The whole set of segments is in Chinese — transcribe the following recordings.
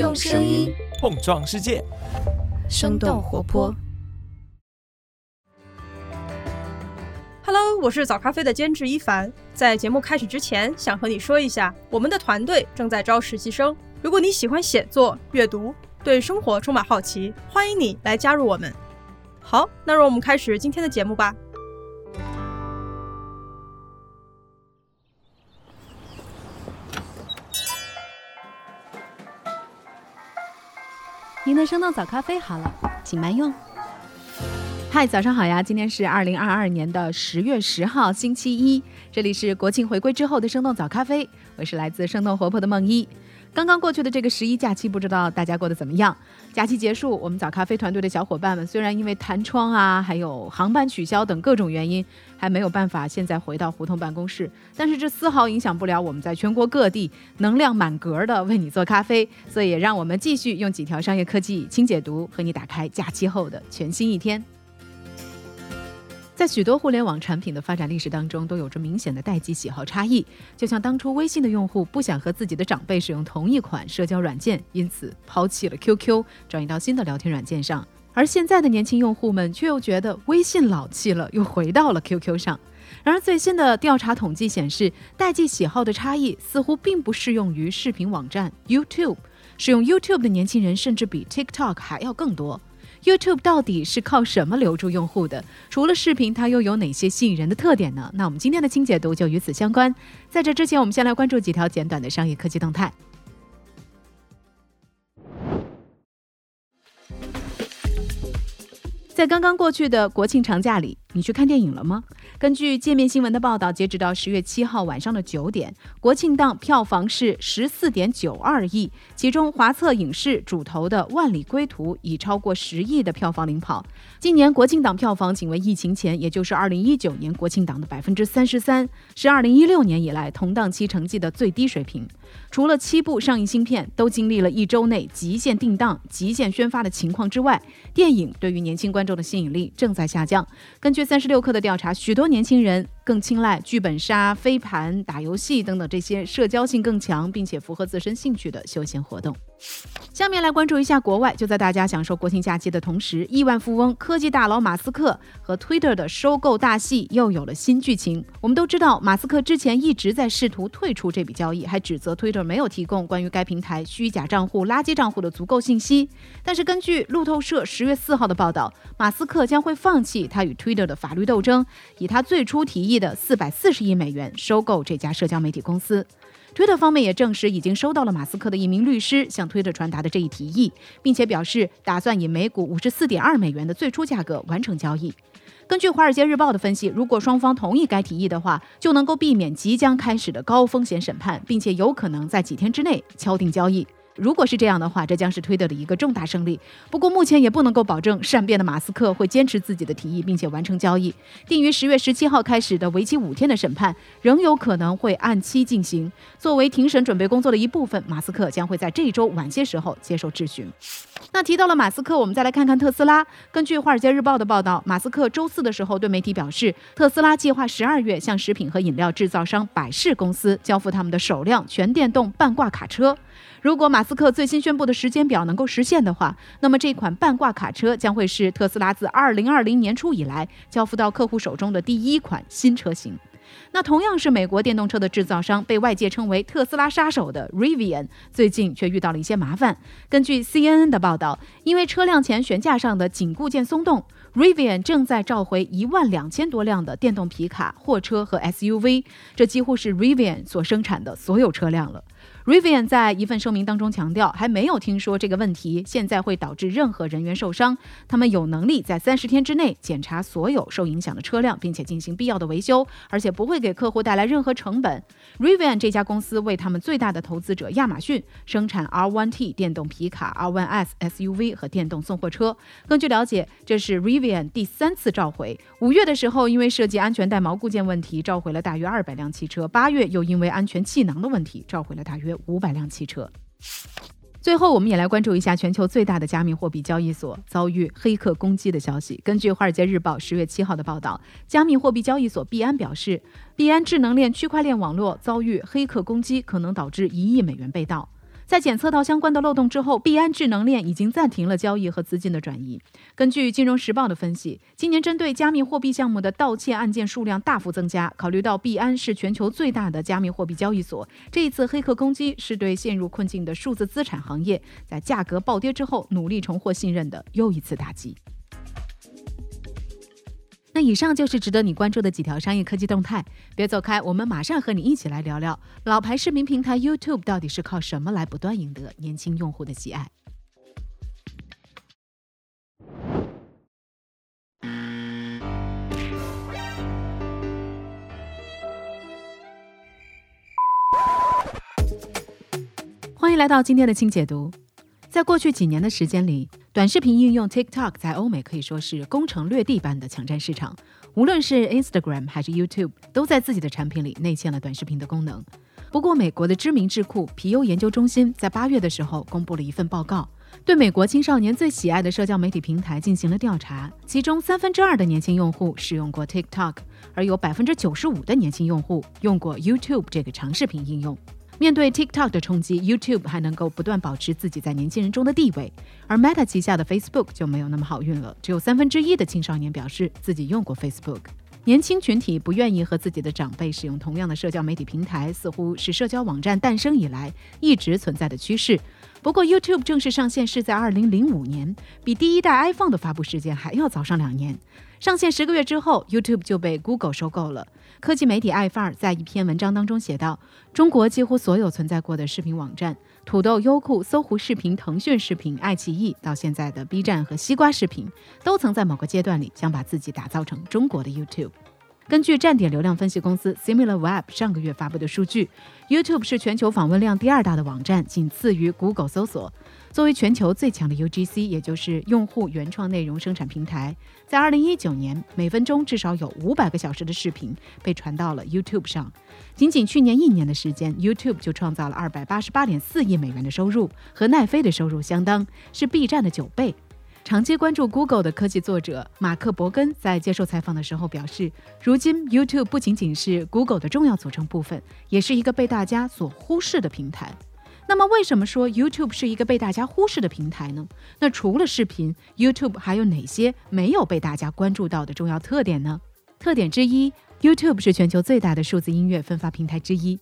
用声音碰撞世界，生动活泼。Hello，我是早咖啡的监制一凡。在节目开始之前，想和你说一下，我们的团队正在招实习生。如果你喜欢写作、阅读，对生活充满好奇，欢迎你来加入我们。好，那让我们开始今天的节目吧。您的生动早咖啡好了，请慢用。嗨，早上好呀！今天是二零二二年的十月十号，星期一。这里是国庆回归之后的生动早咖啡，我是来自生动活泼的梦一。刚刚过去的这个十一假期，不知道大家过得怎么样？假期结束，我们早咖啡团队的小伙伴们虽然因为弹窗啊，还有航班取消等各种原因，还没有办法现在回到胡同办公室，但是这丝毫影响不了我们在全国各地能量满格的为你做咖啡。所以也让我们继续用几条商业科技轻解读，和你打开假期后的全新一天。在许多互联网产品的发展历史当中，都有着明显的代际喜好差异。就像当初微信的用户不想和自己的长辈使用同一款社交软件，因此抛弃了 QQ，转移到新的聊天软件上。而现在的年轻用户们却又觉得微信老气了，又回到了 QQ 上。然而最新的调查统计显示，代际喜好的差异似乎并不适用于视频网站 YouTube。使用 YouTube 的年轻人甚至比 TikTok 还要更多。YouTube 到底是靠什么留住用户的？除了视频，它又有哪些吸引人的特点呢？那我们今天的轻解读就与此相关。在这之前，我们先来关注几条简短的商业科技动态。在刚刚过去的国庆长假里，你去看电影了吗？根据界面新闻的报道，截止到十月七号晚上的九点，国庆档票房是十四点九二亿，其中华策影视主投的《万里归途》已超过十亿的票房领跑。今年国庆档票房仅为疫情前，也就是二零一九年国庆档的百分之三十三，是二零一六年以来同档期成绩的最低水平。除了七部上映新片都经历了一周内极限定档、极限宣发的情况之外，电影对于年轻观众的吸引力正在下降。根据三十六氪的调查，许多年轻人更青睐剧本杀、飞盘、打游戏等等这些社交性更强并且符合自身兴趣的休闲活动。下面来关注一下国外。就在大家享受国庆假期的同时，亿万富翁、科技大佬马斯克和 Twitter 的收购大戏又有了新剧情。我们都知道，马斯克之前一直在试图退出这笔交易，还指责 Twitter 没有提供关于该平台虚假账户、垃圾账户的足够信息。但是，根据路透社十月四号的报道，马斯克将会放弃他与 Twitter 的法律斗争，以他最初提议的四百四十亿美元收购这家社交媒体公司。推特方面也证实，已经收到了马斯克的一名律师向推特传达的这一提议，并且表示打算以每股五十四点二美元的最初价格完成交易。根据《华尔街日报》的分析，如果双方同意该提议的话，就能够避免即将开始的高风险审判，并且有可能在几天之内敲定交易。如果是这样的话，这将是推特的一个重大胜利。不过目前也不能够保证善变的马斯克会坚持自己的提议，并且完成交易。定于十月十七号开始的为期五天的审判，仍有可能会按期进行。作为庭审准备工作的一部分，马斯克将会在这一周晚些时候接受质询。那提到了马斯克，我们再来看看特斯拉。根据《华尔街日报》的报道，马斯克周四的时候对媒体表示，特斯拉计划十二月向食品和饮料制造商百事公司交付他们的首辆全电动半挂卡车。如果马斯克最新宣布的时间表能够实现的话，那么这款半挂卡车将会是特斯拉自2020年初以来交付到客户手中的第一款新车型。那同样是美国电动车的制造商，被外界称为“特斯拉杀手”的 Rivian，最近却遇到了一些麻烦。根据 CNN 的报道，因为车辆前悬架上的紧固件松动，Rivian 正在召回一万两千多辆的电动皮卡、货车和 SUV，这几乎是 Rivian 所生产的所有车辆了。Rivian 在一份声明当中强调，还没有听说这个问题现在会导致任何人员受伤。他们有能力在三十天之内检查所有受影响的车辆，并且进行必要的维修，而且不会给客户带来任何成本。Rivian 这家公司为他们最大的投资者亚马逊生产 R1T 电动皮卡、R1S SUV 和电动送货车。根据了解，这是 Rivian 第三次召回。五月的时候，因为涉及安全带锚固件问题，召回了大约二百辆汽车；八月又因为安全气囊的问题，召回了大约五百辆汽车。最后，我们也来关注一下全球最大的加密货币交易所遭遇黑客攻击的消息。根据《华尔街日报》十月七号的报道，加密货币交易所币安表示，币安智能链区块链网络遭遇黑客攻击，可能导致一亿美元被盗。在检测到相关的漏洞之后，币安智能链已经暂停了交易和资金的转移。根据《金融时报》的分析，今年针对加密货币项目的盗窃案件数量大幅增加。考虑到币安是全球最大的加密货币交易所，这一次黑客攻击是对陷入困境的数字资产行业在价格暴跌之后努力重获信任的又一次打击。以上就是值得你关注的几条商业科技动态，别走开，我们马上和你一起来聊聊老牌视频平台 YouTube 到底是靠什么来不断赢得年轻用户的喜爱。欢迎来到今天的轻解读。在过去几年的时间里，短视频应用 TikTok 在欧美可以说是攻城略地般的抢占市场。无论是 Instagram 还是 YouTube，都在自己的产品里内嵌了短视频的功能。不过，美国的知名智库皮尤研究中心在八月的时候公布了一份报告，对美国青少年最喜爱的社交媒体平台进行了调查，其中三分之二的年轻用户使用过 TikTok，而有百分之九十五的年轻用户用过 YouTube 这个长视频应用。面对 TikTok 的冲击，YouTube 还能够不断保持自己在年轻人中的地位，而 Meta 旗下的 Facebook 就没有那么好运了。只有三分之一的青少年表示自己用过 Facebook。年轻群体不愿意和自己的长辈使用同样的社交媒体平台，似乎是社交网站诞生以来一直存在的趋势。不过，YouTube 正式上线是在2005年，比第一代 iPhone 的发布时间还要早上两年。上线十个月之后，YouTube 就被 Google 收购了。科技媒体爱范儿在一篇文章当中写道：“中国几乎所有存在过的视频网站，土豆、优酷、搜狐视频、腾讯视频、爱奇艺，到现在的 B 站和西瓜视频，都曾在某个阶段里想把自己打造成中国的 YouTube。”根据站点流量分析公司 SimilarWeb 上个月发布的数据，YouTube 是全球访问量第二大的网站，仅次于 Google 搜索。作为全球最强的 UGC，也就是用户原创内容生产平台，在2019年，每分钟至少有500个小时的视频被传到了 YouTube 上。仅仅去年一年的时间，YouTube 就创造了288.4亿美元的收入，和奈飞的收入相当，是 B 站的九倍。长期关注 Google 的科技作者马克·伯根在接受采访的时候表示，如今 YouTube 不仅仅是 Google 的重要组成部分，也是一个被大家所忽视的平台。那么，为什么说 YouTube 是一个被大家忽视的平台呢？那除了视频，YouTube 还有哪些没有被大家关注到的重要特点呢？特点之一，YouTube 是全球最大的数字音乐分发平台之一。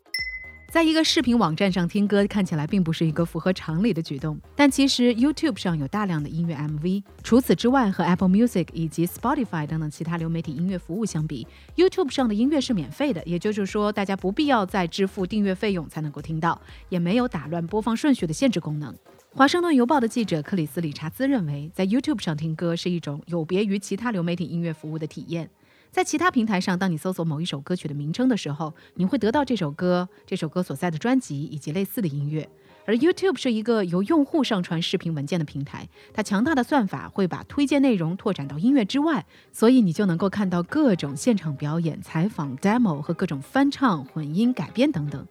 在一个视频网站上听歌看起来并不是一个符合常理的举动，但其实 YouTube 上有大量的音乐 MV。除此之外，和 Apple Music 以及 Spotify 等等其他流媒体音乐服务相比，YouTube 上的音乐是免费的，也就是说，大家不必要再支付订阅费用才能够听到，也没有打乱播放顺序的限制功能。华盛顿邮报的记者克里斯·理查兹认为，在 YouTube 上听歌是一种有别于其他流媒体音乐服务的体验。在其他平台上，当你搜索某一首歌曲的名称的时候，你会得到这首歌、这首歌所在的专辑以及类似的音乐。而 YouTube 是一个由用户上传视频文件的平台，它强大的算法会把推荐内容拓展到音乐之外，所以你就能够看到各种现场表演、采访、demo 和各种翻唱、混音、改编等等。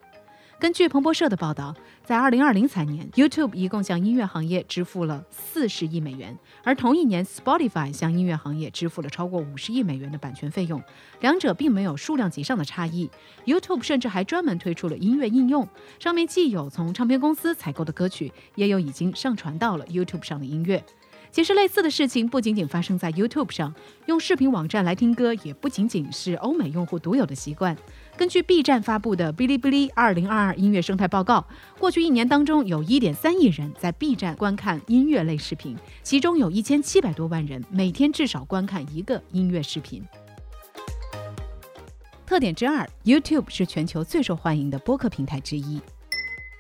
根据彭博社的报道，在2020财年，YouTube 一共向音乐行业支付了40亿美元，而同一年，Spotify 向音乐行业支付了超过50亿美元的版权费用。两者并没有数量级上的差异。YouTube 甚至还专门推出了音乐应用，上面既有从唱片公司采购的歌曲，也有已经上传到了 YouTube 上的音乐。其实，类似的事情不仅仅发生在 YouTube 上，用视频网站来听歌也不仅仅是欧美用户独有的习惯。根据 B 站发布的《哔哩哔哩2022音乐生态报告》，过去一年当中，有1.3亿人在 B 站观看音乐类视频，其中有一千七百多万人每天至少观看一个音乐视频。特点之二，YouTube 是全球最受欢迎的播客平台之一。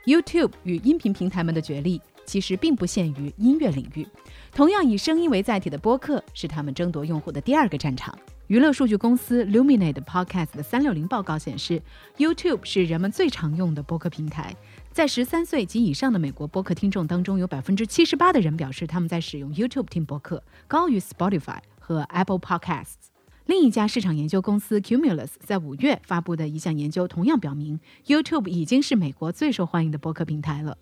YouTube 与音频平台们的角力。其实并不限于音乐领域，同样以声音为载体的播客是他们争夺用户的第二个战场。娱乐数据公司 Luminate Podcast 的三六零报告显示，YouTube 是人们最常用的播客平台。在十三岁及以上的美国播客听众当中，有百分之七十八的人表示他们在使用 YouTube 听播客，高于 Spotify 和 Apple Podcasts。另一家市场研究公司 Cumulus 在五月发布的一项研究同样表明，YouTube 已经是美国最受欢迎的播客平台了。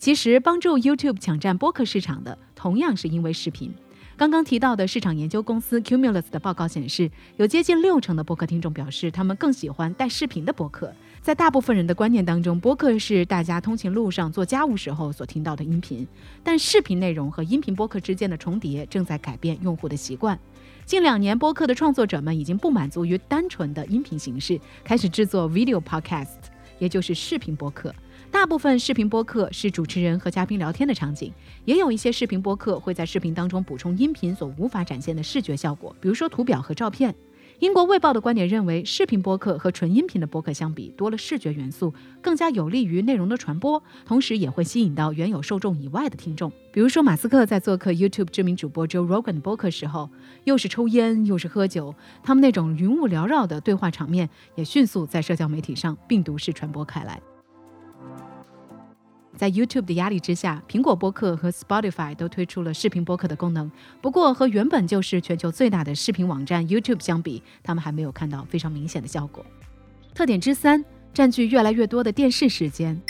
其实，帮助 YouTube 抢占播客市场的，同样是因为视频。刚刚提到的市场研究公司 Cumulus 的报告显示，有接近六成的播客听众表示，他们更喜欢带视频的播客。在大部分人的观念当中，播客是大家通勤路上做家务时候所听到的音频。但视频内容和音频播客之间的重叠正在改变用户的习惯。近两年，播客的创作者们已经不满足于单纯的音频形式，开始制作 video podcast，也就是视频播客。大部分视频播客是主持人和嘉宾聊天的场景，也有一些视频播客会在视频当中补充音频所无法展现的视觉效果，比如说图表和照片。英国卫报的观点认为，视频播客和纯音频的播客相比，多了视觉元素，更加有利于内容的传播，同时也会吸引到原有受众以外的听众。比如说，马斯克在做客 YouTube 知名主播 Joe Rogan 的播客时候，又是抽烟又是喝酒，他们那种云雾缭绕的对话场面，也迅速在社交媒体上病毒式传播开来。在 YouTube 的压力之下，苹果播客和 Spotify 都推出了视频播客的功能。不过，和原本就是全球最大的视频网站 YouTube 相比，他们还没有看到非常明显的效果。特点之三，占据越来越多的电视时间。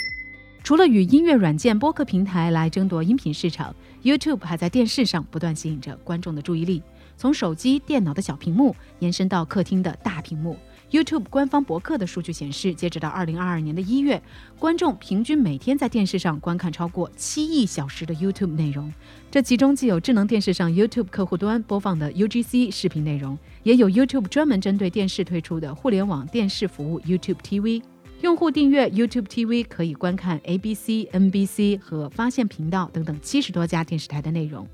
除了与音乐软件播客平台来争夺音频市场，YouTube 还在电视上不断吸引着观众的注意力，从手机、电脑的小屏幕延伸到客厅的大屏幕。YouTube 官方博客的数据显示，截止到二零二二年的一月，观众平均每天在电视上观看超过七亿小时的 YouTube 内容。这其中既有智能电视上 YouTube 客户端播放的 UGC 视频内容，也有 YouTube 专门针对电视推出的互联网电视服务 YouTube TV。用户订阅 YouTube TV 可以观看 ABC、NBC 和发现频道等等七十多家电视台的内容。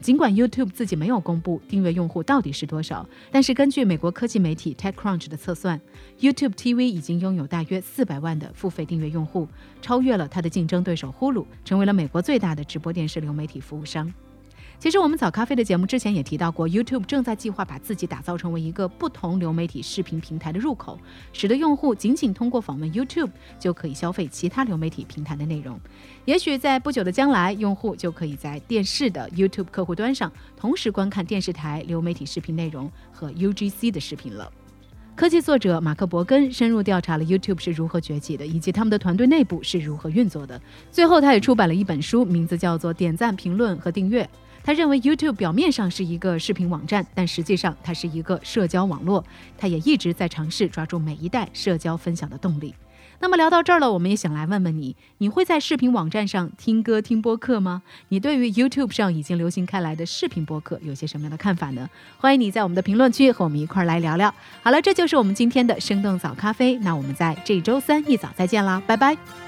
尽管 YouTube 自己没有公布订阅用户到底是多少，但是根据美国科技媒体 TechCrunch 的测算，YouTube TV 已经拥有大约四百万的付费订阅用户，超越了它的竞争对手 Hulu，成为了美国最大的直播电视流媒体服务商。其实我们早咖啡的节目之前也提到过，YouTube 正在计划把自己打造成为一个不同流媒体视频平台的入口，使得用户仅仅通过访问 YouTube 就可以消费其他流媒体平台的内容。也许在不久的将来，用户就可以在电视的 YouTube 客户端上同时观看电视台流媒体视频内容和 UGC 的视频了。科技作者马克·伯根深入调查了 YouTube 是如何崛起的，以及他们的团队内部是如何运作的。最后，他也出版了一本书，名字叫做《点赞、评论和订阅》。他认为 YouTube 表面上是一个视频网站，但实际上它是一个社交网络。他也一直在尝试抓住每一代社交分享的动力。那么聊到这儿了，我们也想来问问你：你会在视频网站上听歌、听播客吗？你对于 YouTube 上已经流行开来的视频播客有些什么样的看法呢？欢迎你在我们的评论区和我们一块儿来聊聊。好了，这就是我们今天的生动早咖啡。那我们在这周三一早再见啦，拜拜。